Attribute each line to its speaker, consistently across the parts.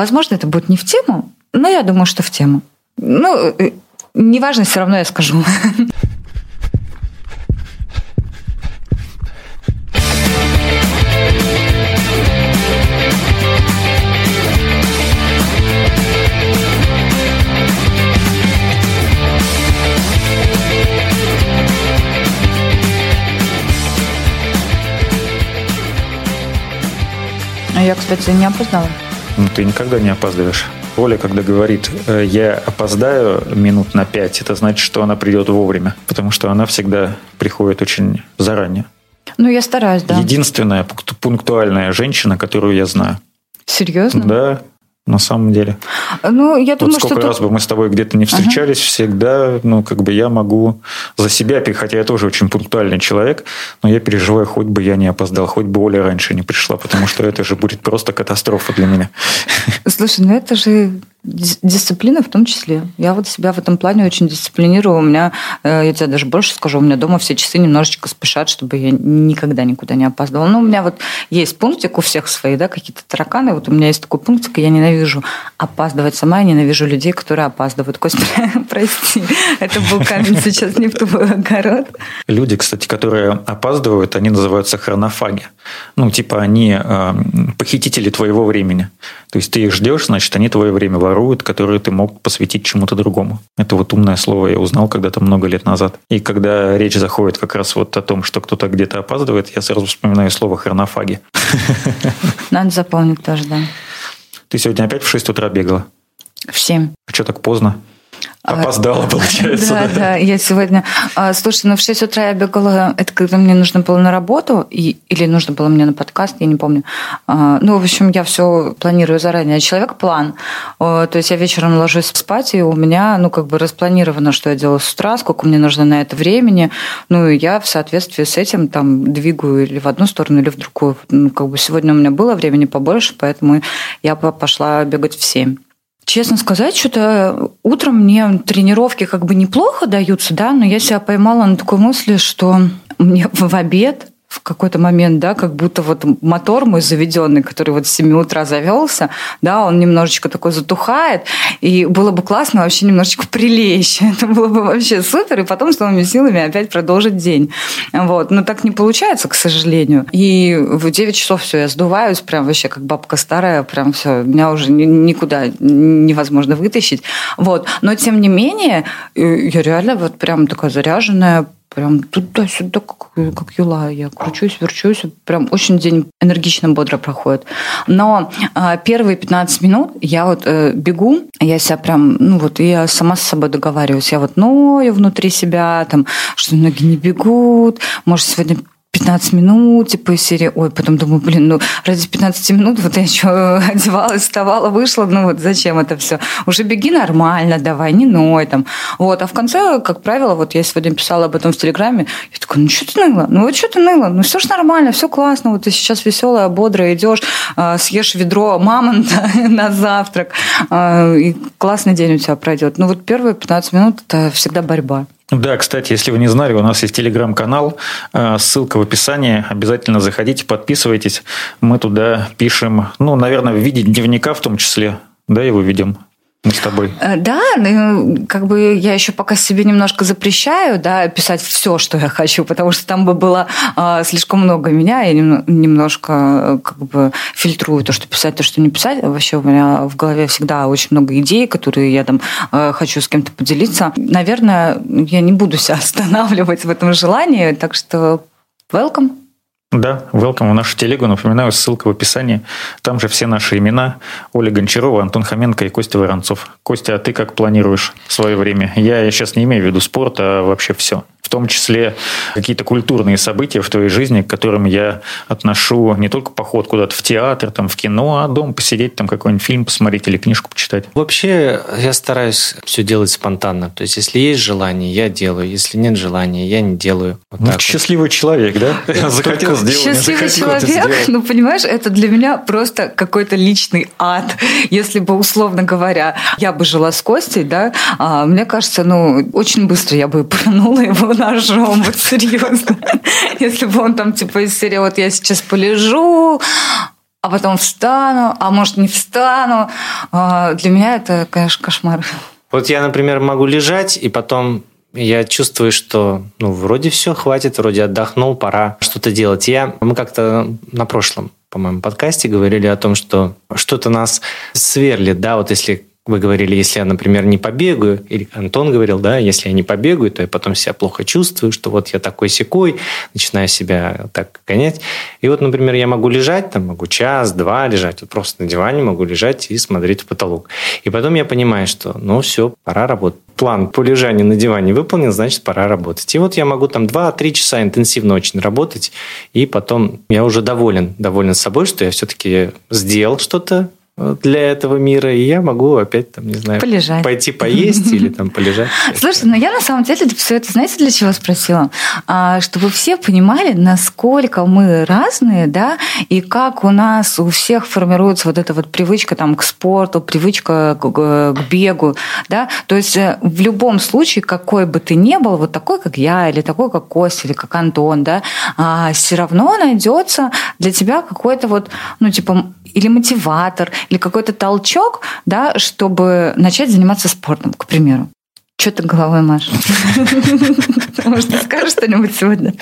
Speaker 1: Возможно, это будет не в тему, но я думаю, что в тему. Ну, э, неважно, все равно я скажу. А я, кстати, не опоздала.
Speaker 2: Ну, ты никогда не опаздываешь. Оля, когда говорит, «Э, я опоздаю минут на пять, это значит, что она придет вовремя, потому что она всегда приходит очень заранее.
Speaker 1: Ну, я стараюсь, да.
Speaker 2: Единственная пунктуальная женщина, которую я знаю.
Speaker 1: Серьезно?
Speaker 2: Да, на самом деле.
Speaker 1: Ну, я думаю,
Speaker 2: вот сколько
Speaker 1: что...
Speaker 2: раз бы мы с тобой где-то не встречались, ага. всегда, ну, как бы я могу за себя, хотя я тоже очень пунктуальный человек, но я переживаю, хоть бы я не опоздал, хоть бы Оля раньше не пришла, потому что это же будет просто катастрофа для меня.
Speaker 1: Слушай, ну это же Дисциплина в том числе. Я вот себя в этом плане очень дисциплинирую. У меня, э, я тебе даже больше скажу, у меня дома все часы немножечко спешат, чтобы я никогда никуда не опаздывала. Но у меня вот есть пунктик у всех свои, да, какие-то тараканы. Вот у меня есть такой пунктик, и я ненавижу опаздывать сама, я ненавижу людей, которые опаздывают. Костя, прости, это был камень сейчас не в твой огород.
Speaker 2: Люди, кстати, которые опаздывают, они называются хронофаги. Ну, типа они э, похитители твоего времени. То есть ты их ждешь, значит, они твое время воруют, которое ты мог посвятить чему-то другому. Это вот умное слово я узнал когда-то много лет назад. И когда речь заходит как раз вот о том, что кто-то где-то опаздывает, я сразу вспоминаю слово хронофаги.
Speaker 1: Надо запомнить тоже, да.
Speaker 2: Ты сегодня опять в 6 утра бегала?
Speaker 1: В 7.
Speaker 2: А что так поздно? А, Опоздала, получается.
Speaker 1: Да, да. Я сегодня... А, слушай, ну в 6 утра я бегала... Это когда мне нужно было на работу и, или нужно было мне на подкаст, я не помню. А, ну, в общем, я все планирую заранее. Человек план. То есть я вечером ложусь спать, и у меня, ну, как бы распланировано, что я делаю с утра, сколько мне нужно на это времени. Ну, и я в соответствии с этим там двигаю или в одну сторону, или в другую. Ну, как бы сегодня у меня было времени побольше, поэтому я пошла бегать в 7. Честно сказать, что-то утром мне тренировки как бы неплохо даются, да, но я себя поймала на такой мысли, что мне в обед в какой-то момент, да, как будто вот мотор мой заведенный, который вот с 7 утра завелся, да, он немножечко такой затухает, и было бы классно вообще немножечко прилечь. Это было бы вообще супер, и потом с новыми силами опять продолжить день. Вот. Но так не получается, к сожалению. И в 9 часов все, я сдуваюсь, прям вообще как бабка старая, прям все, меня уже никуда невозможно вытащить. Вот. Но тем не менее, э, я реально вот прям такая заряженная, прям туда-сюда, как, как юла. Я кручусь, верчусь. Прям очень день энергично, бодро проходит. Но э, первые 15 минут я вот э, бегу, я себя прям, ну вот, я сама с собой договариваюсь. Я вот ною внутри себя, там, что ноги не бегут, может, сегодня 15 минут, типа, из серии, ой, потом думаю, блин, ну, ради 15 минут вот я еще одевалась, вставала, вышла, ну, вот зачем это все? Уже беги нормально, давай, не ной там. Вот, а в конце, как правило, вот я сегодня писала об этом в Телеграме, я такая, ну, что ты ныла? Ну, вот что ты ныла? Ну, все же нормально, все классно, вот ты сейчас веселая, бодрая, идешь, а, съешь ведро мамонта на завтрак, а, и классный день у тебя пройдет. Ну, вот первые 15 минут – это всегда борьба.
Speaker 2: Да, кстати, если вы не знали, у нас есть телеграм-канал, э, ссылка в описании. Обязательно заходите, подписывайтесь. Мы туда пишем, ну, наверное, в виде дневника в том числе, да, его ведем мы с тобой.
Speaker 1: Э, да, ну, как бы я еще пока себе немножко запрещаю, да, писать все, что я хочу, потому что там бы было э, слишком много меня, я немножко как бы фильтрую то, что писать, то, что не писать. Вообще у меня в голове всегда очень много идей, которые я там э, хочу с кем-то поделиться. Наверное, я не буду себя останавливать в этом желании, так что welcome.
Speaker 2: Да, welcome в нашу телегу. Напоминаю, ссылка в описании. Там же все наши имена. Оля Гончарова, Антон Хоменко и Костя Воронцов. Костя, а ты как планируешь свое время? Я сейчас не имею в виду спорт, а вообще все том числе какие-то культурные события в твоей жизни, к которым я отношу не только поход куда-то в театр, там, в кино, а дома посидеть, там какой-нибудь фильм посмотреть или книжку почитать.
Speaker 3: Вообще, я стараюсь все делать спонтанно. То есть, если есть желание, я делаю. Если нет желания, я не делаю.
Speaker 2: Вот ну, счастливый вот. человек, да?
Speaker 1: Я захотел сделать. Счастливый человек, ну, понимаешь, это для меня просто какой-то личный ад. Если бы, условно говоря, я бы жила с Костей, да, а, мне кажется, ну, очень быстро я бы пырнула его ножом, вот серьезно. Если бы он там типа из серии, вот я сейчас полежу, а потом встану, а может не встану. А, для меня это, конечно, кошмар.
Speaker 3: Вот я, например, могу лежать, и потом я чувствую, что ну, вроде все, хватит, вроде отдохнул, пора что-то делать. Я, мы как-то на прошлом, по-моему, подкасте говорили о том, что что-то нас сверлит, да, вот если вы говорили, если я, например, не побегаю, или Антон говорил, да, если я не побегаю, то я потом себя плохо чувствую, что вот я такой секой, начинаю себя так гонять. И вот, например, я могу лежать, там могу час, два лежать, вот просто на диване могу лежать и смотреть в потолок. И потом я понимаю, что, ну, все, пора работать. План по лежанию на диване выполнен, значит, пора работать. И вот я могу там 2-3 часа интенсивно очень работать, и потом я уже доволен, доволен собой, что я все-таки сделал что-то, для этого мира, и я могу опять, там, не знаю,
Speaker 1: полежать.
Speaker 3: пойти поесть или там полежать.
Speaker 1: Слушай, ну я на самом деле все это, знаете, для чего спросила? А, чтобы все понимали, насколько мы разные, да, и как у нас у всех формируется вот эта вот привычка там к спорту, привычка к, бегу, да, то есть э, в любом случае, какой бы ты ни был, вот такой, как я, или такой, как Костя, или как Антон, да, а, все равно найдется для тебя какой-то вот, ну, типа, или мотиватор, или какой-то толчок, да, чтобы начать заниматься спортом, к примеру. Что ты головой Маша? Может, ты скажешь что-нибудь сегодня?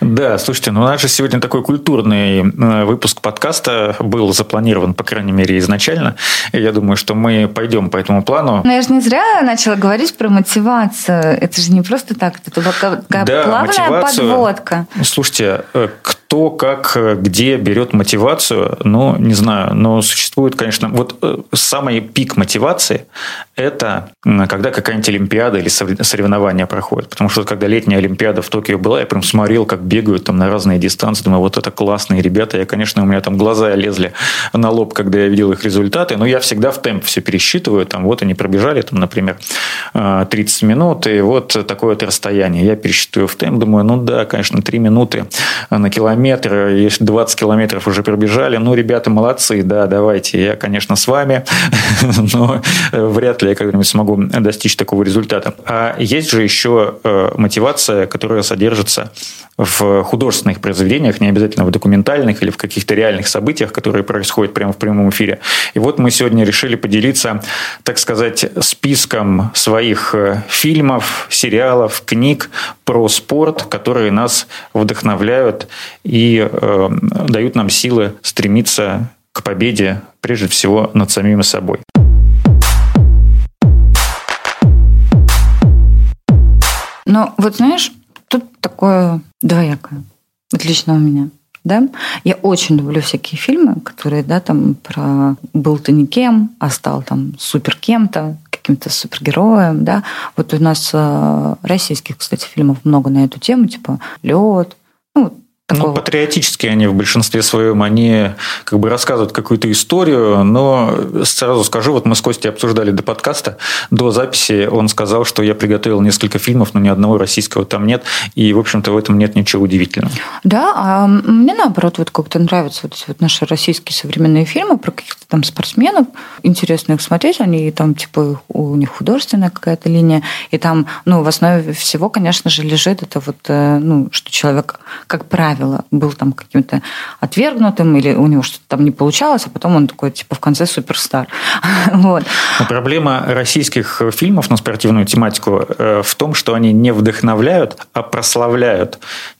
Speaker 2: Да, слушайте, ну у нас же сегодня такой культурный э, выпуск подкаста был запланирован, по крайней мере, изначально. И я думаю, что мы пойдем по этому плану.
Speaker 1: Но я же не зря начала говорить про мотивацию. Это же не просто так, это такая да, плавная подводка.
Speaker 2: Слушайте, э, кто как э, где берет мотивацию, ну, не знаю, но существует, конечно, вот самый пик мотивации – это когда какая-нибудь Олимпиада или соревнования проходят. Потому что когда летняя Олимпиада в Токио была, я прям смотрел, как бегают там на разные дистанции. Думаю, вот это классные ребята. Я, конечно, у меня там глаза лезли на лоб, когда я видел их результаты. Но я всегда в темп все пересчитываю. Там вот они пробежали, там, например, 30 э, минут, и вот такое вот расстояние. Я пересчитываю в темп, думаю, ну да, конечно, 3 минуты на километр, если 20 километров уже пробежали, ну, ребята молодцы, да, давайте, я, конечно, с вами, но вряд ли я когда-нибудь смогу достичь такого результата результата. А есть же еще э, мотивация, которая содержится в художественных произведениях, не обязательно в документальных или в каких-то реальных событиях, которые происходят прямо в прямом эфире. И вот мы сегодня решили поделиться, так сказать, списком своих э, фильмов, сериалов, книг про спорт, которые нас вдохновляют и э, дают нам силы стремиться к победе, прежде всего, над самими собой.
Speaker 1: Но вот знаешь, тут такое двоякое. Отлично у меня. Да? Я очень люблю всякие фильмы, которые, да, там про был ты никем, а стал там супер кем-то, каким-то супергероем, да. Вот у нас э, российских, кстати, фильмов много на эту тему, типа Лед, ну,
Speaker 2: Такого. Ну, патриотические они в большинстве своем, они как бы рассказывают какую-то историю, но сразу скажу, вот мы с Костей обсуждали до подкаста, до записи он сказал, что я приготовил несколько фильмов, но ни одного российского там нет, и, в общем-то, в этом нет ничего удивительного.
Speaker 1: Да, а мне, наоборот, вот как-то нравятся вот вот наши российские современные фильмы про каких-то там спортсменов, интересно их смотреть, они там, типа, у них художественная какая-то линия, и там, ну, в основе всего, конечно же, лежит это вот, э, ну, что человек, как правило, правило, был там каким-то отвергнутым, или у него что-то там не получалось, а потом он такой, типа, в конце суперстар. вот.
Speaker 2: Проблема российских фильмов на спортивную тематику э, в том, что они не вдохновляют, а прославляют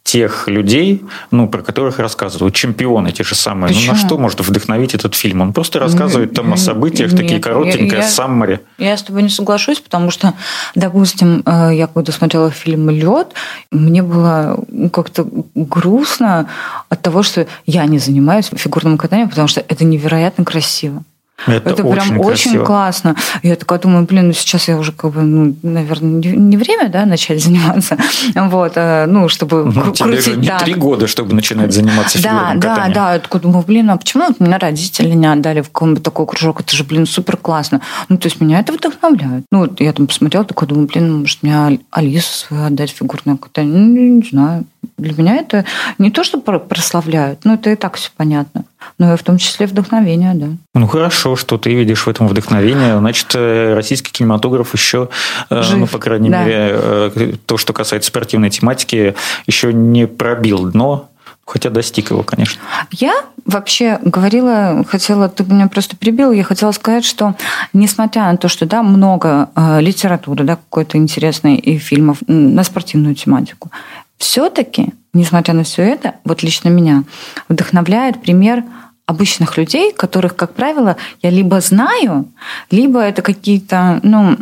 Speaker 2: тех людей, ну, про которых рассказывают. Чемпионы те же самые. Почему? Ну, на что может вдохновить этот фильм? Он просто рассказывает там о событиях, Нет, такие коротенькие, я, саммари.
Speaker 1: Я с тобой не соглашусь, потому что, допустим, э, я когда смотрела фильм «Лед», мне было как-то грустно от того, что я не занимаюсь фигурным катанием, потому что это невероятно красиво. Это, это прям очень, очень классно. Я такая думаю, блин, ну сейчас я уже как бы, ну, наверное, не, время, да, начать заниматься, вот, а, ну, чтобы
Speaker 2: ну, крутить. Тебе не три года, чтобы начинать заниматься
Speaker 1: Да, да, катанием. да. Я такой думаю, блин, а почему вот меня родители не отдали в какой-нибудь такой кружок? Это же, блин, супер классно. Ну, то есть меня это вдохновляет. Ну, я там посмотрела, такой думаю, блин, может, мне Алису свою отдать фигурное катание? Ну, не знаю. Для меня это не то, что прославляют, но это и так все понятно. Но и в том числе вдохновение, да.
Speaker 2: Ну хорошо, что ты видишь в этом вдохновение. Значит, э, российский кинематограф еще, э, Жив, ну, по крайней да. мере, э, то, что касается спортивной тематики, еще не пробил дно Хотя достиг его, конечно.
Speaker 1: Я вообще говорила, хотела, ты меня просто прибил, я хотела сказать, что несмотря на то, что да, много литературы, да, какой-то интересной и фильмов на спортивную тематику, все-таки, несмотря на все это, вот лично меня вдохновляет пример обычных людей, которых, как правило, я либо знаю, либо это какие-то, ну,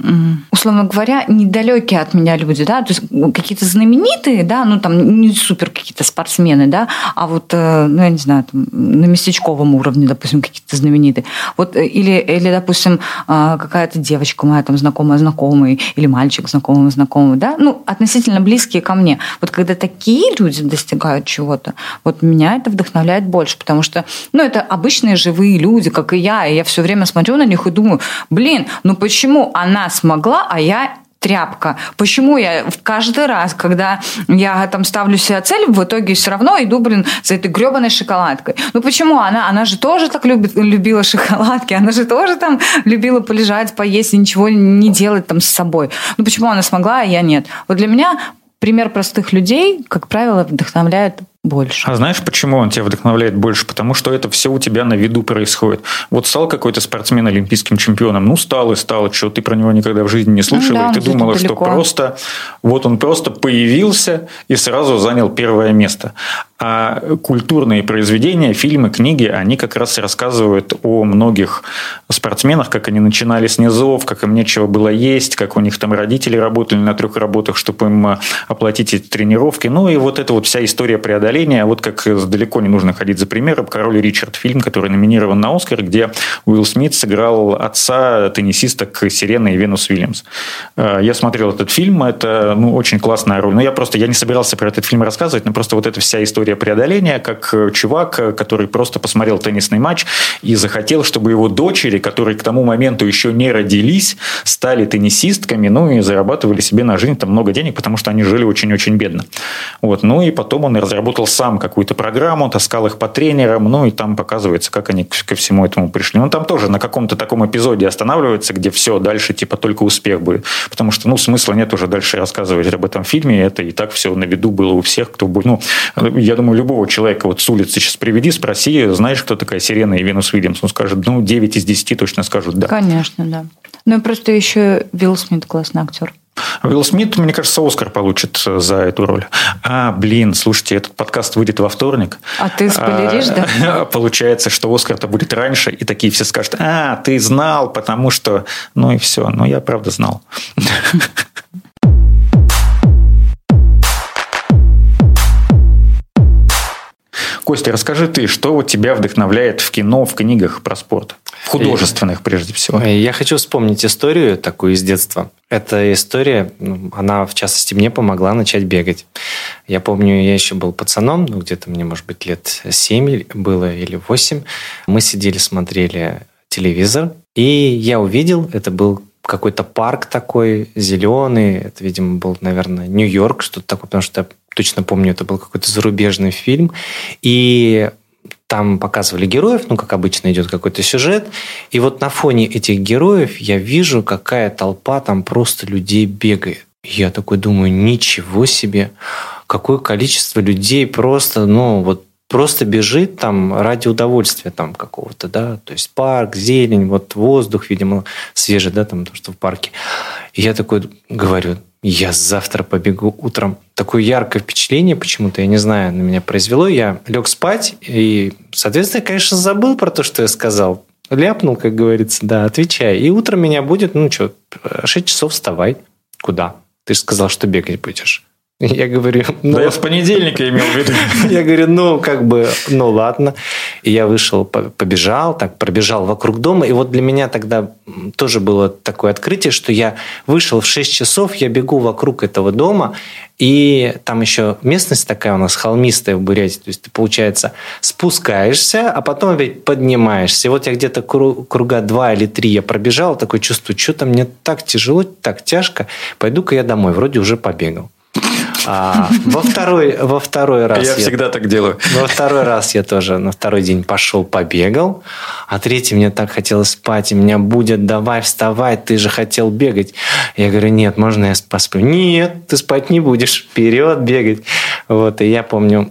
Speaker 1: условно говоря, недалекие от меня люди, да, то есть какие-то знаменитые, да, ну, там, не супер какие-то спортсмены, да, а вот, э, ну, я не знаю, там, на местечковом уровне, допустим, какие-то знаменитые. Вот, э, или, или допустим, а, какая-то девочка моя, там, знакомая знакомый, или мальчик знакомый знакомый, да, ну, относительно близкие ко мне. Вот когда такие люди достигают чего-то, вот меня это вдохновляет больше, потому что, ну, это это обычные живые люди, как и я, и я все время смотрю на них и думаю, блин, ну почему она смогла, а я тряпка. Почему я каждый раз, когда я там ставлю себе цель, в итоге все равно иду, блин, за этой гребаной шоколадкой. Ну почему? Она, она же тоже так любит, любила шоколадки, она же тоже там любила полежать, поесть и ничего не делать там с собой. Ну почему она смогла, а я нет? Вот для меня пример простых людей, как правило, вдохновляет больше.
Speaker 2: А знаешь, почему он тебя вдохновляет больше? Потому что это все у тебя на виду происходит. Вот стал какой-то спортсмен олимпийским чемпионом, ну стал и стал, что ты про него никогда в жизни не слышал, ну, да, и ты думала, что просто вот он просто появился и сразу занял первое место. А культурные произведения, фильмы, книги, они как раз рассказывают о многих спортсменах, как они начинали с низов, как им нечего было есть, как у них там родители работали на трех работах, чтобы им оплатить эти тренировки. Ну и вот эта вот вся история преодоления. Вот как далеко не нужно ходить за примером. «Король Ричард» фильм, который номинирован на «Оскар», где Уилл Смит сыграл отца теннисисток Сирены и Венус Уильямс. Э, я смотрел этот фильм, это ну, очень классная роль. Но я просто я не собирался про этот фильм рассказывать, но просто вот эта вся история история преодоления, как э, чувак, э, который просто посмотрел теннисный матч и захотел, чтобы его дочери, которые к тому моменту еще не родились, стали теннисистками, ну и зарабатывали себе на жизнь там много денег, потому что они жили очень-очень бедно. Вот. Ну и потом он разработал сам какую-то программу, таскал их по тренерам, ну и там показывается, как они ко всему этому пришли. Ну там тоже на каком-то таком эпизоде останавливается, где все, дальше типа только успех будет. Потому что, ну, смысла нет уже дальше рассказывать об этом фильме, это и так все на виду было у всех, кто будет. Ну, я думаю, любого человека вот с улицы сейчас приведи, спроси, знаешь, кто такая Сирена и Венус Уильямс? Он скажет, ну, 9 из 10 точно скажут да.
Speaker 1: Конечно, да. Ну, просто еще Вилл Смит классный актер.
Speaker 2: Уилл Смит, мне кажется, Оскар получит за эту роль. А, блин, слушайте, этот подкаст выйдет во вторник.
Speaker 1: А ты спойлеришь, а,
Speaker 2: да? Получается, что Оскар-то будет раньше, и такие все скажут, а, ты знал, потому что... Ну и все. Ну, я правда знал. Костя, расскажи ты, что вот тебя вдохновляет в кино, в книгах про спорт? В художественных, прежде всего.
Speaker 3: Я хочу вспомнить историю такую из детства. Эта история, ну, она, в частности, мне помогла начать бегать. Я помню, я еще был пацаном, ну, где-то мне, может быть, лет 7 было или 8. Мы сидели, смотрели телевизор, и я увидел, это был какой-то парк такой зеленый. Это, видимо, был, наверное, Нью-Йорк, что-то такое, потому что я точно помню, это был какой-то зарубежный фильм. И там показывали героев, ну, как обычно идет какой-то сюжет. И вот на фоне этих героев я вижу, какая толпа там просто людей бегает. я такой думаю, ничего себе, какое количество людей просто, ну, вот просто бежит там ради удовольствия там какого-то, да, то есть парк, зелень, вот воздух, видимо, свежий, да, там то, что в парке. И я такой говорю, я завтра побегу утром. Такое яркое впечатление почему-то, я не знаю, на меня произвело. Я лег спать и, соответственно, конечно, забыл про то, что я сказал. Ляпнул, как говорится, да, отвечай. И утром меня будет, ну что, 6 часов вставай. Куда? Ты же сказал, что бегать будешь. Я говорю,
Speaker 2: ну... Да я с понедельника имел в виду.
Speaker 3: Я говорю, ну, как бы, ну, ладно. И я вышел, побежал, так, пробежал вокруг дома. И вот для меня тогда тоже было такое открытие, что я вышел в 6 часов, я бегу вокруг этого дома, и там еще местность такая у нас холмистая в Бурятии. То есть ты, получается, спускаешься, а потом опять поднимаешься. И вот я где-то круга два или три я пробежал, такое чувство, что-то мне так тяжело, так тяжко. Пойду-ка я домой, вроде уже побегал. А, во, второй, во второй раз...
Speaker 2: Я, я всегда так делаю.
Speaker 3: Во второй раз я тоже на второй день пошел, побегал. А третий мне так хотелось спать. И меня будет, давай вставай, ты же хотел бегать. Я говорю, нет, можно я посплю? Нет, ты спать не будешь. Вперед бегать. Вот, и я помню,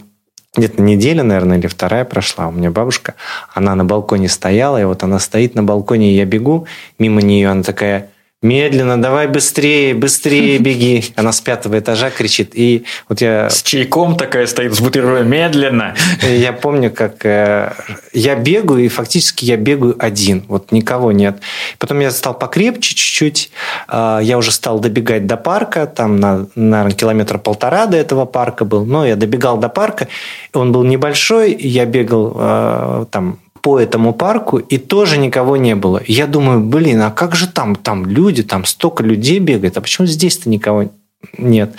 Speaker 3: где-то неделя, наверное, или вторая прошла. У меня бабушка, она на балконе стояла, и вот она стоит на балконе, и я бегу мимо нее, она такая, медленно, давай быстрее, быстрее беги. Она с пятого этажа кричит. И вот я...
Speaker 2: С чайком такая стоит, с бутербродом, медленно.
Speaker 3: Я помню, как э, я бегаю, и фактически я бегаю один. Вот никого нет. Потом я стал покрепче чуть-чуть. Э, я уже стал добегать до парка. Там, на, наверное, километра полтора до этого парка был. Но я добегал до парка. Он был небольшой. Я бегал э, там по этому парку, и тоже никого не было. Я думаю, блин, а как же там? Там люди, там столько людей бегает, а почему здесь-то никого нет.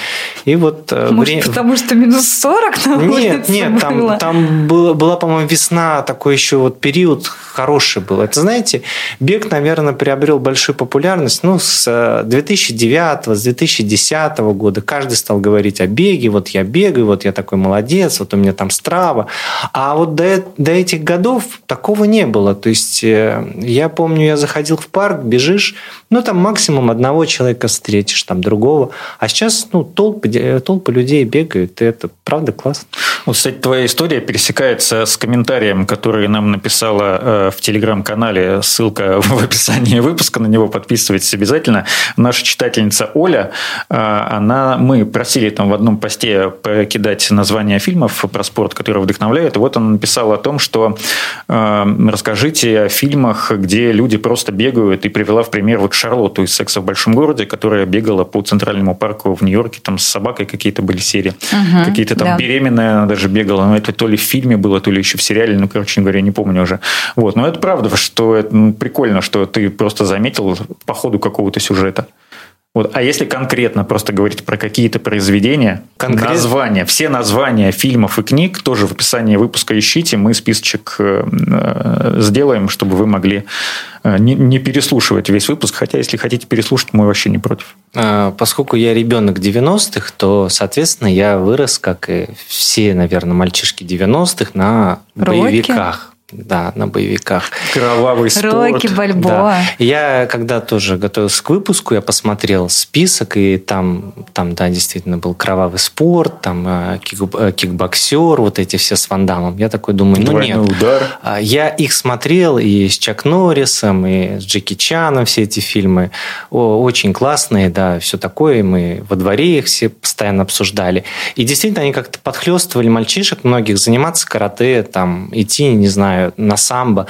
Speaker 3: И вот
Speaker 1: э, Может, время... потому что минус 40 на
Speaker 3: Нет, нет, там, было? там было, была, по-моему, весна, такой еще вот период хороший был. Это, знаете, бег, наверное, приобрел большую популярность ну, с 2009, э, с 2010 года. Каждый стал говорить о беге, вот я бегаю, вот я такой молодец, вот у меня там страва. А вот до, до этих годов такого не было. То есть, э, я помню, я заходил в парк, бежишь, ну, там максимум одного человека встретишь, там другого. А сейчас ну, толпы, толпы людей бегают, и это правда классно.
Speaker 2: Вот, кстати, твоя история пересекается с комментарием, который нам написала э, в телеграм-канале. Ссылка в описании выпуска, на него подписывайтесь обязательно. Наша читательница Оля, э, она, мы просили там в одном посте покидать названия фильмов про спорт, которые вдохновляют. И вот она написала о том, что э, расскажите о фильмах, где люди просто бегают, и привела в пример вот Шарлотту из «Секса в большом городе», которая бегала по Центральному парку в Нью-Йорке, там с собакой какие-то были серии. Угу, Какие-то там да. беременная, она даже бегала. Но это то ли в фильме было, то ли еще в сериале. Ну, короче говоря, не помню уже. Вот. Но это правда, что это ну, прикольно, что ты просто заметил по ходу какого-то сюжета. Вот. А если конкретно просто говорить про какие-то произведения, Конкрет... названия, все названия фильмов и книг тоже в описании выпуска ищите, мы списочек э, э, сделаем, чтобы вы могли э, не, не переслушивать весь выпуск, хотя если хотите переслушать, мы вообще не против.
Speaker 3: А, поскольку я ребенок 90-х, то, соответственно, я вырос, как и все, наверное, мальчишки 90-х, на Роки? боевиках. Да, на боевиках.
Speaker 2: Кровавый спорт.
Speaker 1: Рокки Бальбоа. Да.
Speaker 3: Я когда тоже готовился к выпуску, я посмотрел список, и там, там да, действительно был кровавый спорт, там э, кик, э, кикбоксер, вот эти все с Вандамом. Я такой думаю, ну Двойной нет.
Speaker 2: удар.
Speaker 3: А, я их смотрел и с Чак Норрисом, и с Джеки Чаном все эти фильмы. О, очень классные, да, все такое. Мы во дворе их все постоянно обсуждали. И действительно, они как-то подхлестывали мальчишек многих заниматься карате, там, идти, не знаю, знаю, на самбо,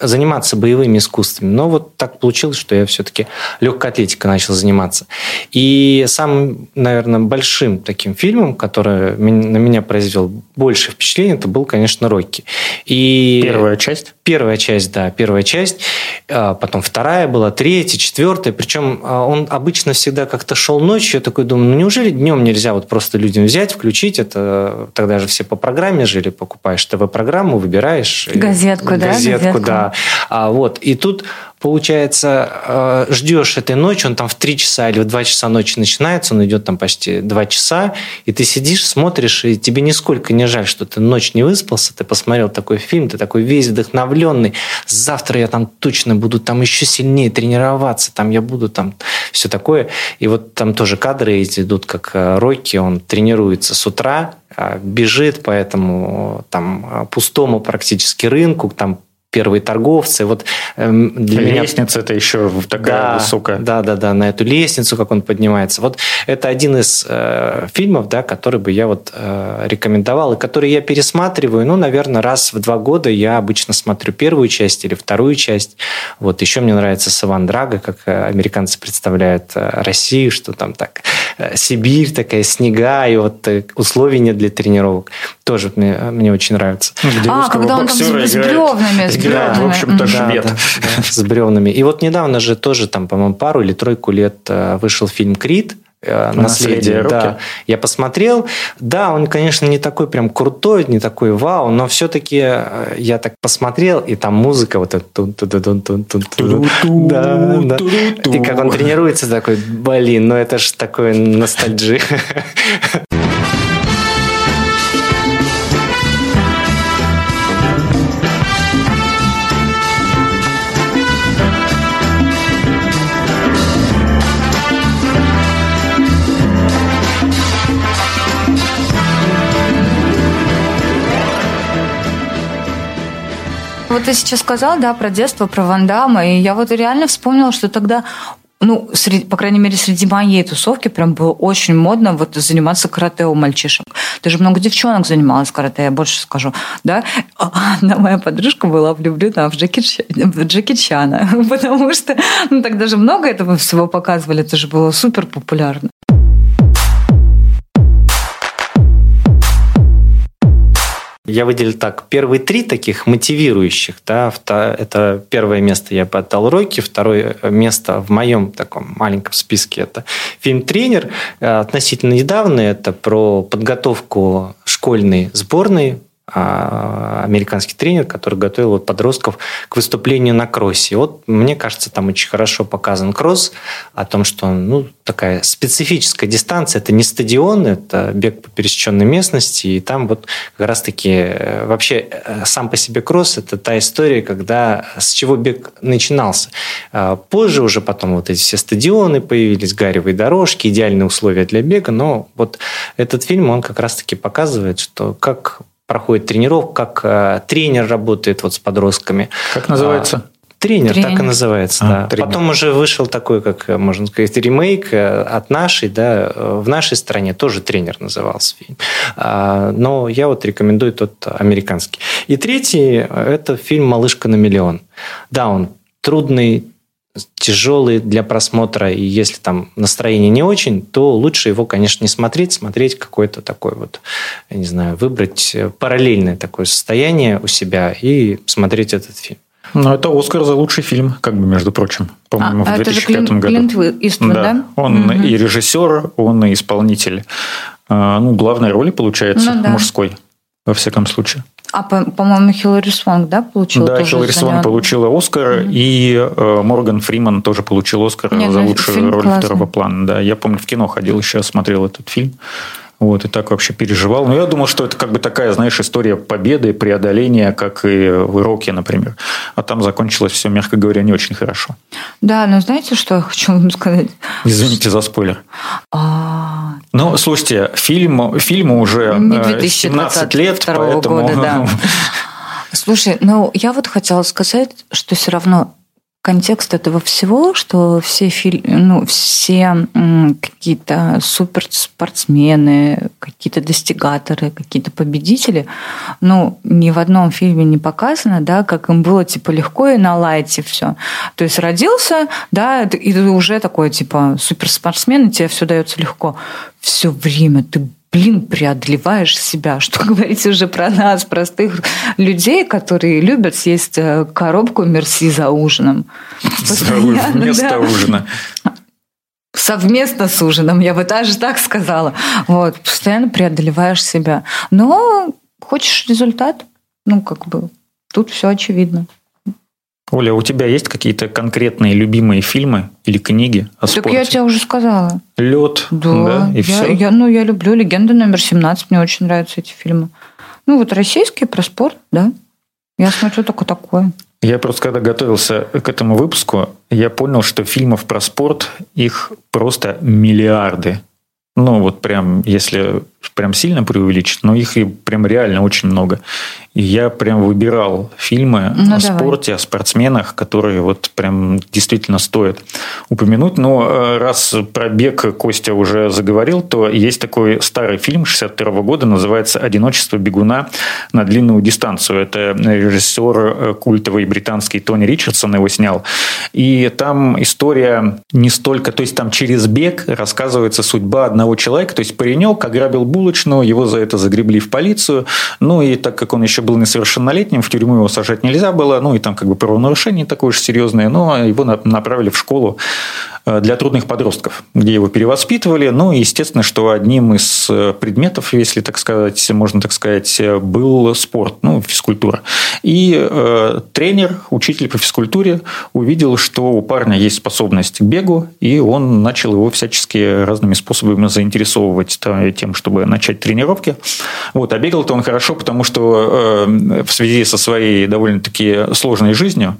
Speaker 3: заниматься боевыми искусствами. Но вот так получилось, что я все-таки легкой атлетикой начал заниматься. И самым, наверное, большим таким фильмом, который на меня произвел больше впечатления, это был, конечно, «Рокки».
Speaker 2: И первая часть?
Speaker 3: Первая часть, да, первая часть. А потом вторая была, третья, четвертая. Причем а, он обычно всегда как-то шел ночью. Я такой думаю, ну неужели днем нельзя вот просто людям взять, включить? Это тогда же все по программе жили, покупаешь ТВ-программу, выбираешь
Speaker 1: Газетку, да?
Speaker 3: Газетку, да. А, вот. И тут получается, э, ждешь этой ночи, он там в 3 часа или в 2 часа ночи начинается, он идет там почти 2 часа, и ты сидишь, смотришь, и тебе нисколько не жаль, что ты ночь не выспался, ты посмотрел такой фильм, ты такой весь вдохновленный, завтра я там точно буду там еще сильнее тренироваться, там я буду там все такое. И вот там тоже кадры эти идут, как э, Рокки, он тренируется с утра, бежит по этому там пустому практически рынку, там первые торговцы. Вот
Speaker 2: эм, для Лестница меня... это еще такая да, высокая.
Speaker 3: Да, да, да, на эту лестницу, как он поднимается. Вот это один из э, фильмов, да, который бы я вот э, рекомендовал, и который я пересматриваю, ну, наверное, раз в два года я обычно смотрю первую часть или вторую часть. Вот еще мне нравится Саван Драго, как э, американцы представляют э, Россию, что там так э, Сибирь такая, снега, и вот условия нет для тренировок. Тоже мне, мне очень нравится.
Speaker 1: Ну, а, когда он там с бревнами,
Speaker 2: да, в общем-то, швед. Да,
Speaker 3: да, с бревнами. И вот недавно же тоже, там, по-моему, пару или тройку лет э, вышел фильм «Крит», э, наследие. Да. Я посмотрел. Да, он, конечно, не такой прям крутой, не такой вау, но все-таки э, я так посмотрел, и там музыка вот эта. Да, да. И как он тренируется, такой, блин, ну это ж такой ностальджи.
Speaker 1: вот ты сейчас сказал, да, про детство, про Ван Дамма, и я вот реально вспомнила, что тогда ну, среди, по крайней мере, среди моей тусовки прям было очень модно вот заниматься карате у мальчишек. Даже много девчонок занималась карате, я больше скажу, да. Одна моя подружка была влюблена в Джеки, в Джеки Чана, потому что ну, тогда же много этого всего показывали, это же было супер популярно.
Speaker 3: Я выделил так. Первые три таких мотивирующих. Да, это первое место я отдал Ройке, второе место в моем таком маленьком списке это фильм «Тренер». Э, относительно недавно это про подготовку школьной сборной американский тренер, который готовил вот подростков к выступлению на кроссе. Вот мне кажется, там очень хорошо показан кросс о том, что ну, такая специфическая дистанция. Это не стадион, это бег по пересеченной местности. И там вот как раз-таки э, вообще э, сам по себе кросс – это та история, когда с чего бег начинался. А, позже уже потом вот эти все стадионы появились, гаревые дорожки, идеальные условия для бега. Но вот этот фильм, он как раз-таки показывает, что как проходит тренировка, как э, тренер работает вот с подростками.
Speaker 2: Как называется? А,
Speaker 3: Тренер, тренер, так и называется, а, да. Тренер. Потом уже вышел такой, как э, можно сказать, ремейк э, от нашей, да, в нашей стране тоже тренер назывался фильм. А, но я вот рекомендую тот американский. И третий – это фильм «Малышка на миллион». Да, он трудный, тяжелый для просмотра, и если там настроение не очень, то лучше его, конечно, не смотреть, смотреть какое-то такое вот, я не знаю, выбрать параллельное такое состояние у себя и смотреть этот фильм.
Speaker 2: Ну, это Оскар за лучший фильм, как бы, между прочим, по-моему, а, в 2005 это же
Speaker 1: году. Клинт Иствуд, да?
Speaker 2: да? Он угу. и режиссер, он и исполнитель. А, ну, главной роли, получается, ну, да. мужской, во всяком случае.
Speaker 1: А, по-моему, Хиллари Свонг, да, получила
Speaker 2: Да, Хиллари Свонг получила Оскар, mm-hmm. и э, Морган Фриман тоже получил Оскар Нет, за ну, лучшую роль классный. второго плана. Да, я помню, в кино ходил еще, смотрел этот фильм. Вот, и так вообще переживал. Но я думал, что это как бы такая, знаешь, история победы, преодоления, как и в Ироке, например. А там закончилось все, мягко говоря, не очень хорошо.
Speaker 1: Да, но знаете, что я хочу вам сказать?
Speaker 2: Извините за спойлер. А... Ну, слушайте, фильм, фильму уже 17 лет, поэтому... Года, да.
Speaker 1: Слушай, ну, я вот хотела сказать, что все равно контекст этого всего, что все, филь... ну, все какие-то суперспортсмены, какие-то достигаторы, какие-то победители, ну, ни в одном фильме не показано, да, как им было, типа, легко и на лайте все. То есть родился, да, и ты уже такой, типа, суперспортсмен, и тебе все дается легко. Все время ты блин, преодолеваешь себя. Что говорить уже про нас, простых людей, которые любят съесть э, коробку мерси за ужином.
Speaker 2: Вместо да. ужина.
Speaker 1: Совместно с ужином, я бы даже так сказала. Вот, постоянно преодолеваешь себя. Но хочешь результат, ну, как бы, тут все очевидно.
Speaker 2: Оля, у тебя есть какие-то конкретные любимые фильмы или книги о так спорте?
Speaker 1: Так я тебе уже сказала.
Speaker 2: Лед,
Speaker 1: да,
Speaker 2: да и
Speaker 1: я,
Speaker 2: все?
Speaker 1: Я, ну, я люблю «Легенда номер 17», мне очень нравятся эти фильмы. Ну, вот российские про спорт, да. Я смотрю только такое.
Speaker 2: Я просто когда готовился к этому выпуску, я понял, что фильмов про спорт, их просто миллиарды. Ну, вот прям, если прям сильно преувеличить, но их и прям реально очень много. И я прям выбирал фильмы ну, о давай. спорте, о спортсменах, которые вот прям действительно стоят упомянуть. Но э, раз про бег Костя уже заговорил, то есть такой старый фильм 62 года, называется «Одиночество бегуна на длинную дистанцию». Это режиссер э, культовый британский Тони Ричардсон его снял. И там история не столько... То есть там через бег рассказывается судьба одного человека. То есть паренек ограбил булочную, его за это загребли в полицию. Ну и так как он еще был несовершеннолетним, в тюрьму его сажать нельзя было, ну и там как бы правонарушение такое же серьезное, но его направили в школу для трудных подростков, где его перевоспитывали. Ну, и естественно, что одним из э, предметов, если так сказать, можно так сказать, был спорт, ну, физкультура. И э, тренер, учитель по физкультуре увидел, что у парня есть способность к бегу, и он начал его всячески разными способами заинтересовывать тем, чтобы начать тренировки. Вот, а бегал-то он хорошо, потому что э, в связи со своей довольно-таки сложной жизнью,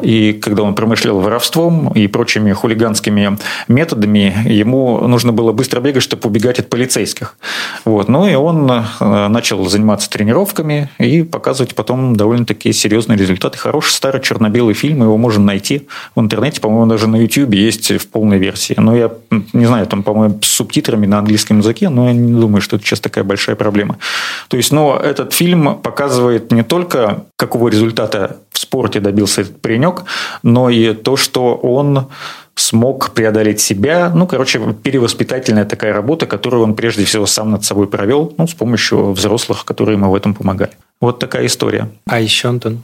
Speaker 2: и когда он промышлял воровством и прочими хулиганскими партизанскими методами. Ему нужно было быстро бегать, чтобы убегать от полицейских. Вот. Ну и он э, начал заниматься тренировками и показывать потом довольно-таки серьезные результаты. Хороший старый черно-белый фильм, его можно найти в интернете, по-моему, даже на YouTube есть в полной версии. Но я не знаю, там, по-моему, с субтитрами на английском языке, но я не думаю, что это сейчас такая большая проблема. То есть, но этот фильм показывает не только, какого результата в спорте добился этот паренек, но и то, что он смог преодолеть себя. Ну, короче, перевоспитательная такая работа, которую он прежде всего сам над собой провел, ну, с помощью взрослых, которые ему в этом помогали. Вот такая история.
Speaker 3: А еще, Антон?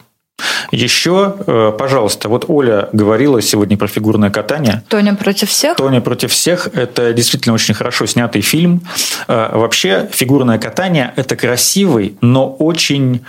Speaker 2: Еще, э, пожалуйста, вот Оля говорила сегодня про фигурное катание.
Speaker 1: Тоня против всех?
Speaker 2: Тоня против всех. Это действительно очень хорошо снятый фильм. Э, вообще, фигурное катание – это красивый, но очень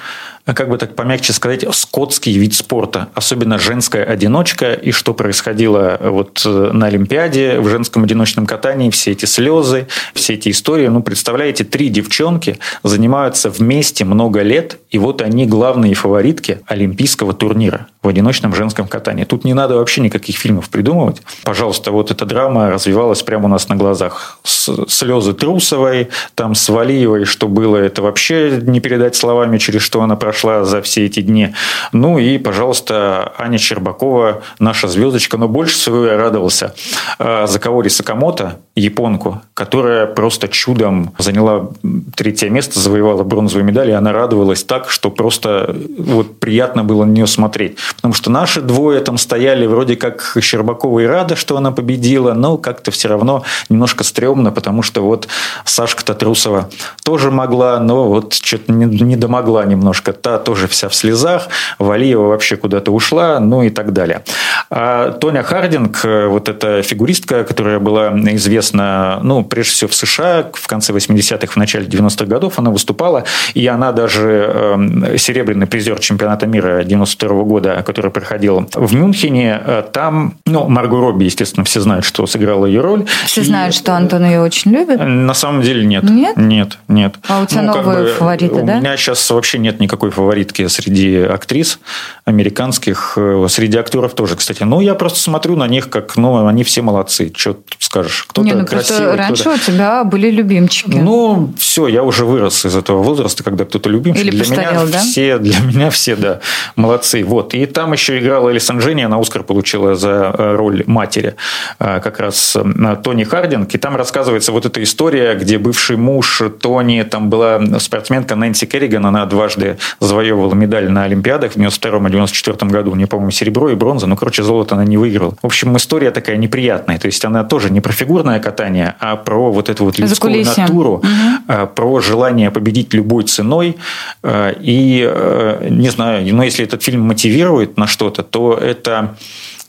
Speaker 2: как бы так помягче сказать, скотский вид спорта, особенно женская одиночка, и что происходило вот э, на Олимпиаде в женском одиночном катании, все эти слезы, все эти истории. Ну, представляете, три девчонки занимаются вместе много лет, и вот они главные фаворитки олимпийского турнира в одиночном женском катании. Тут не надо вообще никаких фильмов придумывать. Пожалуйста, вот эта драма развивалась прямо у нас на глазах. Слезы Трусовой, там с Валиевой, что было, это вообще не передать словами, через что она прошла за все эти дни. Ну и, пожалуйста, Аня Щербакова, наша звездочка. Но больше всего я радовался а, за Каори Сакамото, японку, которая просто чудом заняла третье место, завоевала бронзовую медаль, и она радовалась так, что просто вот приятно было на нее смотреть. Потому что наши двое там стояли вроде как Щербакова и рада, что она победила, но как-то все равно немножко стрёмно, потому что вот Сашка Татрусова тоже могла, но вот что-то не, не домогла немножко. Та тоже вся в слезах, Валиева вообще куда-то ушла, ну и так далее. А Тоня Хардинг, вот эта фигуристка, которая была известна, ну, прежде всего в США, в конце 80-х, в начале 90-х годов она выступала, и она даже э, серебряный призер чемпионата мира 92 года который проходил в Мюнхене. Э, там, ну, Марго Робби, естественно, все знают, что сыграла ее роль.
Speaker 1: Все и... знают, что Антон ее очень любит?
Speaker 2: На самом деле нет.
Speaker 1: Нет?
Speaker 2: Нет, нет.
Speaker 1: А у тебя ну, новые бы, фавориты,
Speaker 2: у
Speaker 1: да?
Speaker 2: У меня сейчас вообще нет никакой фаворитки среди актрис американских, э, среди актеров тоже, кстати. Ну, я просто смотрю на них, как, ну, они все молодцы. Что скажешь? Кто-то
Speaker 1: ну,
Speaker 2: красивый,
Speaker 1: раньше
Speaker 2: кто-то...
Speaker 1: у тебя были любимчики.
Speaker 2: Ну, все, я уже вырос из этого возраста, когда кто-то любимчик.
Speaker 1: Или
Speaker 2: для меня
Speaker 1: да?
Speaker 2: все, для меня все, да, молодцы. Вот. И там еще играла Элисон Дженни, она Оскар получила за э, роль матери, э, как раз э, Тони Хардинг. И там рассказывается вот эта история, где бывший муж Тони, там была спортсменка Нэнси Керриган, она дважды завоевывала медаль на Олимпиадах в 92 и 94 году. У нее, по-моему, серебро и бронза, но, короче, золото она не выиграла. В общем, история такая неприятная. То есть, она тоже не про фигурное катание, а про вот эту вот людскую натуру, угу. про желание победить любой ценой. И, не знаю, но если этот фильм мотивирует на что-то, то это,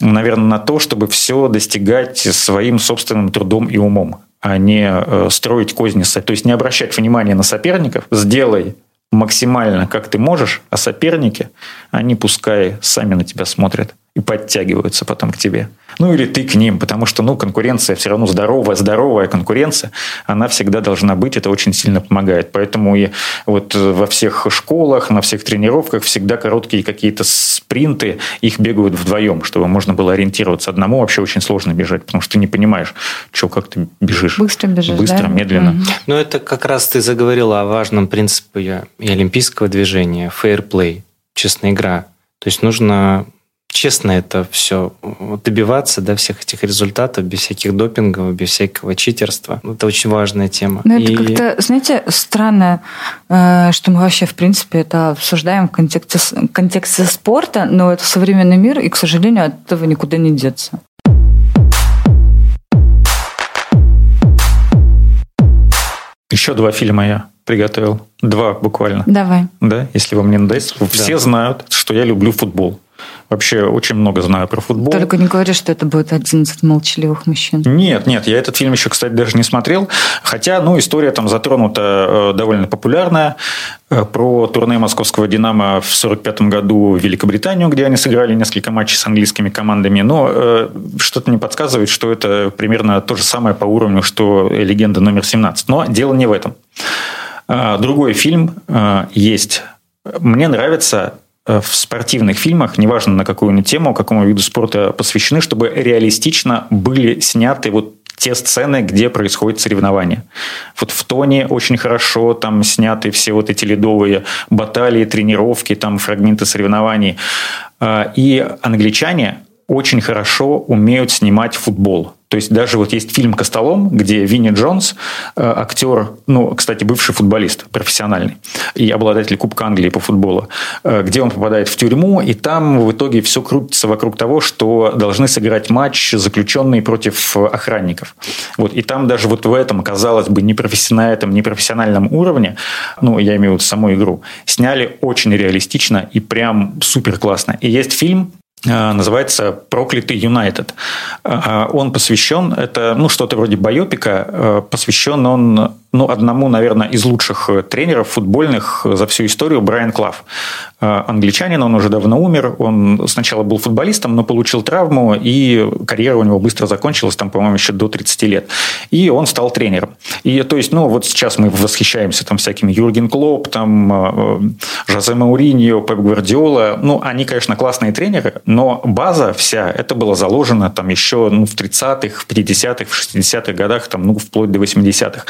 Speaker 2: наверное, на то, чтобы все достигать своим собственным трудом и умом, а не э, строить козни. То есть не обращать внимания на соперников, сделай максимально, как ты можешь, а соперники, они пускай сами на тебя смотрят и подтягиваются потом к тебе. Ну или ты к ним, потому что ну, конкуренция все равно здоровая, здоровая конкуренция, она всегда должна быть, это очень сильно помогает. Поэтому и вот во всех школах, на всех тренировках всегда короткие какие-то спринты, их бегают вдвоем, чтобы можно было ориентироваться. Одному вообще очень сложно бежать, потому что ты не понимаешь, что, как ты бежишь.
Speaker 1: Быстро бежишь,
Speaker 2: Быстро,
Speaker 1: да?
Speaker 2: медленно.
Speaker 1: Угу.
Speaker 3: Ну, это как раз ты заговорила о важном принципе и олимпийского движения, fair play, честная игра. То есть нужно честно это все добиваться, да, всех этих результатов, без всяких допингов, без всякого читерства. Это очень важная тема.
Speaker 1: Ну, это И... как-то, знаете, странно, э, что мы вообще, в принципе, это обсуждаем в контексте, в контексте спорта, но это современный мир, и, к сожалению, от этого никуда не деться.
Speaker 2: Еще два фильма я приготовил. Два буквально.
Speaker 1: Давай.
Speaker 2: Да, если вам не надоест. Да. Все знают, что я люблю футбол. Вообще очень много знаю про футбол.
Speaker 1: Только не говори, что это будет 11 молчаливых мужчин.
Speaker 2: Нет, нет, я этот фильм еще, кстати, даже не смотрел. Хотя, ну, история там затронута э, довольно популярная. Э, про турне московского «Динамо» в 1945 году в Великобританию, где они сыграли несколько матчей с английскими командами. Но э, что-то мне подсказывает, что это примерно то же самое по уровню, что «Легенда номер 17». Но дело не в этом. Другой фильм есть. Мне нравится э, в спортивных фильмах, неважно на какую тему, какому виду спорта посвящены, чтобы реалистично были сняты вот те сцены, где происходит соревнование. Вот в Тоне очень хорошо там сняты все вот эти ледовые баталии, тренировки, там фрагменты соревнований. А, и англичане очень хорошо умеют снимать футбол. То есть даже вот есть фильм «Костолом», где Винни Джонс, э, актер, ну, кстати, бывший футболист, профессиональный, и обладатель Кубка Англии по футболу, э, где он попадает в тюрьму, и там в итоге все крутится вокруг того, что должны сыграть матч заключенные против охранников. Вот, и там даже вот в этом, казалось бы, непрофессиональном, непрофессиональном уровне, ну, я имею в виду саму игру, сняли очень реалистично и прям супер классно. И есть фильм, Э, называется «Проклятый Юнайтед». Э, он посвящен, это ну, что-то вроде байопика, э, посвящен он ну, одному, наверное, из лучших тренеров футбольных за всю историю Брайан Клав. Англичанин, он уже давно умер. Он сначала был футболистом, но получил травму, и карьера у него быстро закончилась, там, по-моему, еще до 30 лет. И он стал тренером. И то есть, ну, вот сейчас мы восхищаемся там всякими Юрген Клоп, там, Жозе Мауриньо, Пеп Гвардиола. Ну, они, конечно, классные тренеры, но база вся, это было заложено там еще ну, в 30-х, в 50-х, в 60-х годах, там, ну, вплоть до 80-х.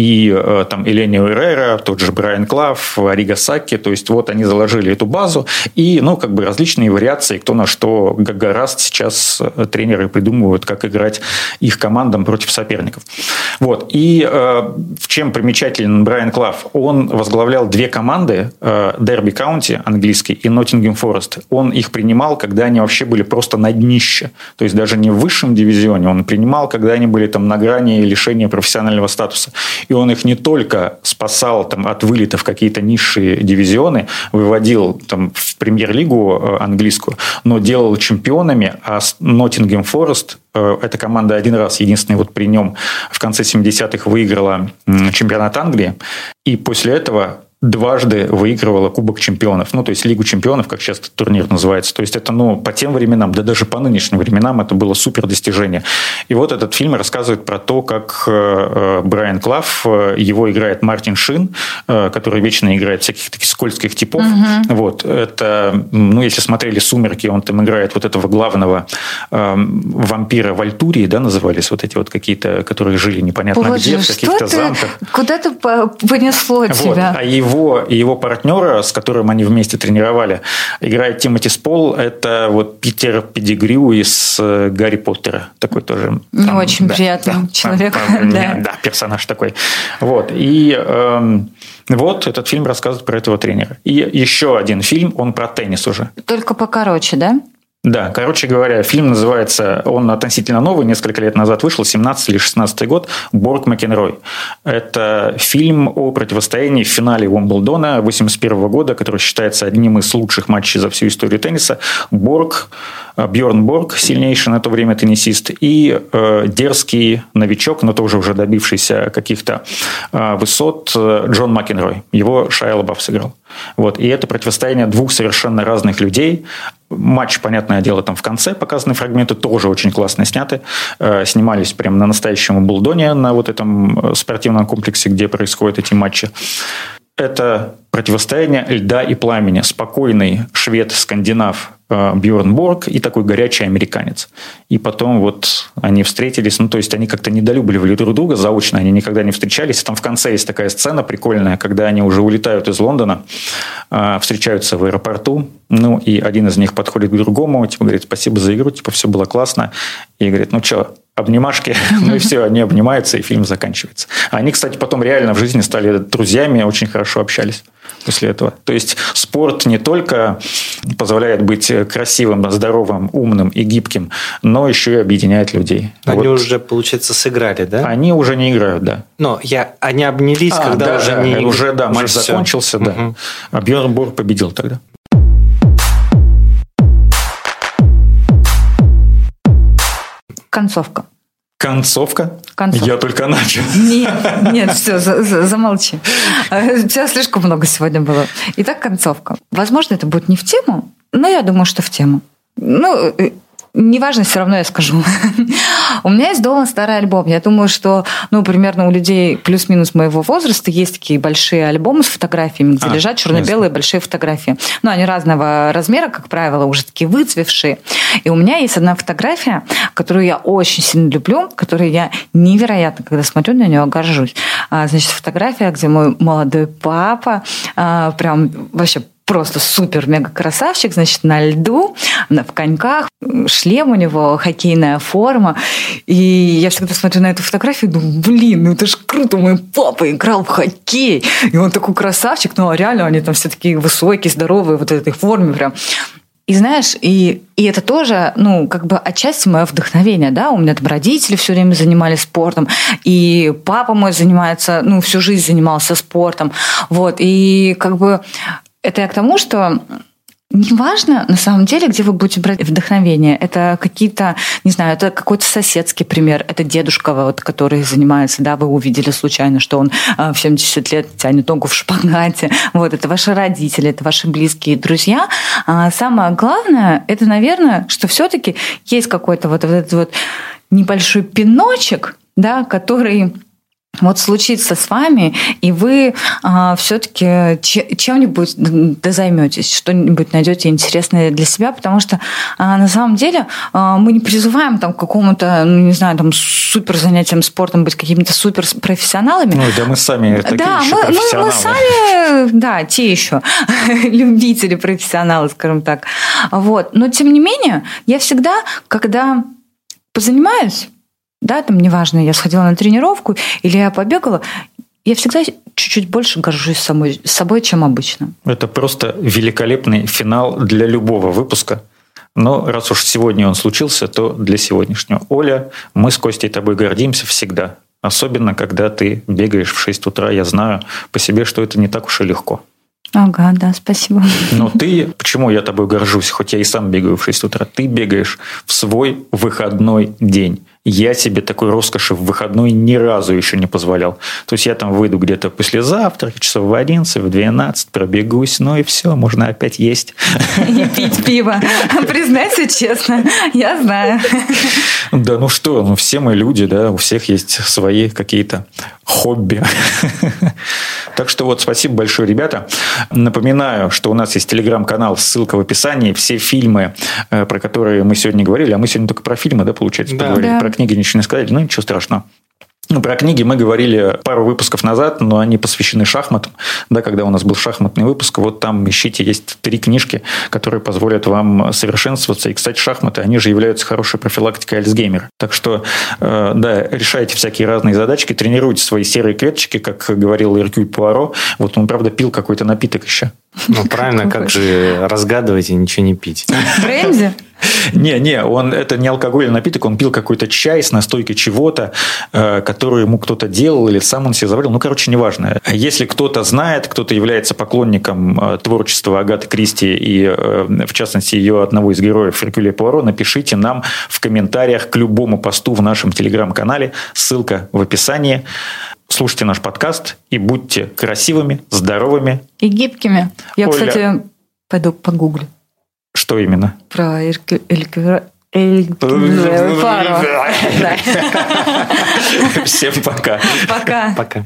Speaker 2: И э, там Эленио Эррера, тот же Брайан Клав, Арига Саки, то есть вот они заложили эту базу, и, ну, как бы различные вариации, кто на что гораст сейчас э, тренеры придумывают, как играть их командам против соперников. Вот. И э, в чем примечателен Брайан Клав? Он возглавлял две команды, Дерби Каунти английский и Ноттингем Форест. Он их принимал, когда они вообще были просто на днище. То есть даже не в высшем дивизионе. Он принимал, когда они были там на грани лишения профессионального статуса. И он их не только спасал там, от вылета в какие-то низшие дивизионы, выводил там, в премьер-лигу э, английскую, но делал чемпионами, а Ноттингем Форест э, эта команда один раз, единственный вот при нем в конце 70-х выиграла чемпионат Англии. И после этого дважды выигрывала Кубок чемпионов, ну, то есть Лигу чемпионов, как сейчас этот турнир называется. То есть это, ну, по тем временам, да даже по нынешним временам это было супер достижение. И вот этот фильм рассказывает про то, как э, э Брайан Клав, э, его играет Мартин Шин, который вечно играет всяких таких скользких типов. Угу. Вот, это, ну, если смотрели «Сумерки», он там играет вот этого главного э, вампира Вальтурии, да, назывались вот эти вот какие-то, которые жили непонятно вот где, в каких-то замках.
Speaker 1: Куда-то понесло вот. тебя?
Speaker 2: А его его и его партнера, с которым они вместе тренировали, играет Тимоти Спол. Это вот Питер Педигрю из э, Гарри Поттера. Такой тоже.
Speaker 1: Не там, очень да, приятный да, человек.
Speaker 2: Да. да, персонаж такой. Вот. И эм, вот этот фильм рассказывает про этого тренера. И еще один фильм, он про теннис уже.
Speaker 1: Только покороче, да?
Speaker 2: Да, короче говоря, фильм называется, он относительно новый, несколько лет назад вышел, 17 или 16 год, «Борг Макенрой». Это фильм о противостоянии в финале Уимблдона 81 года, который считается одним из лучших матчей за всю историю тенниса. Борг, э, Бьорн Борг, сильнейший на то время теннисист, и э, дерзкий новичок, но тоже уже добившийся каких-то э, высот, э, Джон Макенрой. Его Шайа Лабаф сыграл. Вот. И это противостояние двух совершенно разных людей. Матч, понятное дело, там в конце показаны фрагменты, тоже очень классно сняты. Э, снимались прямо на настоящем Булдоне, на вот этом э, спортивном комплексе, где происходят эти матчи. Это противостояние льда и пламени. Спокойный швед-скандинав э, Бьорн Борг и такой горячий американец. И потом вот они встретились, ну, то есть они как-то недолюбливали друг друга заочно, они никогда не встречались. Там в конце есть такая сцена прикольная, когда они уже улетают из Лондона, э, встречаются в аэропорту, ну, и один из них подходит к другому, типа, говорит, спасибо за игру, типа, все было классно. И говорит, ну, что, обнимашки, ну и все, они обнимаются, и фильм заканчивается. Они, кстати, потом реально в жизни стали друзьями, очень хорошо общались после этого. То есть спорт не только позволяет быть красивым, здоровым, умным и гибким, но еще и объединяет людей.
Speaker 3: Они вот. уже, получается, сыграли, да?
Speaker 2: Они уже не играют, да.
Speaker 3: Но я, они обнялись, а, когда
Speaker 2: да,
Speaker 3: уже
Speaker 2: да,
Speaker 3: не...
Speaker 2: Уже, да, матч все. закончился, да. Угу. А Бьерн Борг победил тогда.
Speaker 1: Концовка.
Speaker 2: Концовка?
Speaker 1: Концовка.
Speaker 2: Я только начал.
Speaker 1: Нет, нет, все, за, за, замолчи. У тебя слишком много сегодня было. Итак, концовка. Возможно, это будет не в тему, но я думаю, что в тему. Ну, э, неважно, все равно я скажу. У меня есть дома старый альбом. Я думаю, что, ну, примерно у людей плюс-минус моего возраста есть такие большие альбомы с фотографиями, где а, лежат черно-белые большие фотографии. Ну, они разного размера, как правило, уже такие выцвевшие. И у меня есть одна фотография, которую я очень сильно люблю, которую я невероятно, когда смотрю на нее, горжусь. А, значит, фотография, где мой молодой папа а, прям вообще просто супер-мега-красавчик, значит, на льду, на, в коньках, шлем у него, хоккейная форма. И я всегда смотрю на эту фотографию и думаю, блин, ну это ж круто, мой папа играл в хоккей. И он такой красавчик, ну а реально они там все такие высокие, здоровые, вот в этой форме прям. И знаешь, и, и это тоже, ну, как бы отчасти мое вдохновение, да, у меня там родители все время занимались спортом, и папа мой занимается, ну, всю жизнь занимался спортом, вот, и как бы это я к тому, что Неважно, на самом деле, где вы будете брать вдохновение. Это какие-то, не знаю, это какой-то соседский пример. Это дедушка, вот, который занимается, да, вы увидели случайно, что он э, в 70 лет тянет ногу в шпагате. Вот, это ваши родители, это ваши близкие друзья. А самое главное, это, наверное, что все-таки есть какой-то вот, вот этот вот небольшой пиночек, да, который вот случится с вами, и вы а, все-таки чем-нибудь да займетесь, что-нибудь найдете интересное для себя, потому что а, на самом деле а, мы не призываем там к какому-то, ну, не знаю, там супер занятием спортом быть какими-то супер профессионалами.
Speaker 2: Ну, да мы сами такие
Speaker 1: да,
Speaker 2: еще
Speaker 1: мы, мы, мы сами, да, те еще любители, профессионалы, скажем так. Вот. Но тем не менее, я всегда, когда позанимаюсь, да, там неважно, я сходила на тренировку или я побегала, я всегда чуть-чуть больше горжусь самой, собой, чем обычно.
Speaker 2: Это просто великолепный финал для любого выпуска. Но раз уж сегодня он случился, то для сегодняшнего. Оля, мы с Костей тобой гордимся всегда. Особенно, когда ты бегаешь в 6 утра. Я знаю по себе, что это не так уж и легко.
Speaker 1: Ага, да, спасибо.
Speaker 2: Но ты, почему я тобой горжусь, хоть я и сам бегаю в 6 утра, ты бегаешь в свой выходной день. Я себе такой роскоши в выходной ни разу еще не позволял. То есть я там выйду где-то после завтрака, часов в 11, в 12, пробегусь, ну и все, можно опять есть.
Speaker 1: И пить пиво. Признайся честно, я знаю.
Speaker 2: Да ну что, ну все мы люди, да, у всех есть свои какие-то хобби. Так что вот спасибо большое, ребята. Напоминаю, что у нас есть телеграм-канал, ссылка в описании. Все фильмы, э, про которые мы сегодня говорили, а мы сегодня только про фильмы, да, получается, да. поговорили. Да. Про книги ничего не сказали, ну ничего страшного. Ну, про книги мы говорили пару выпусков назад, но они посвящены шахматам. Да, когда у нас был шахматный выпуск, вот там ищите, есть три книжки, которые позволят вам совершенствоваться. И, кстати, шахматы, они же являются хорошей профилактикой Альцгеймера. Так что, э, да, решайте всякие разные задачки, тренируйте свои серые клеточки, как говорил Иркюль Пуаро. Вот он, правда, пил какой-то напиток еще.
Speaker 3: Ну, правильно, как же разгадывать и ничего не пить?
Speaker 1: Бренди?
Speaker 2: Не, не, он это не алкогольный напиток, он пил какой-то чай с настойкой чего-то, э, который ему кто-то делал или сам он себе заварил. Ну, короче, неважно. Если кто-то знает, кто-то является поклонником э, творчества Агаты Кристи и, э, в частности, ее одного из героев Феркюля Пуаро, напишите нам в комментариях к любому посту в нашем телеграм-канале. Ссылка в описании. Слушайте наш подкаст и будьте красивыми, здоровыми.
Speaker 1: И гибкими. Я, Оля... кстати, пойду погуглю.
Speaker 2: Что именно?
Speaker 1: Про Эльквера.
Speaker 2: Всем пока.
Speaker 1: Пока.
Speaker 3: Пока.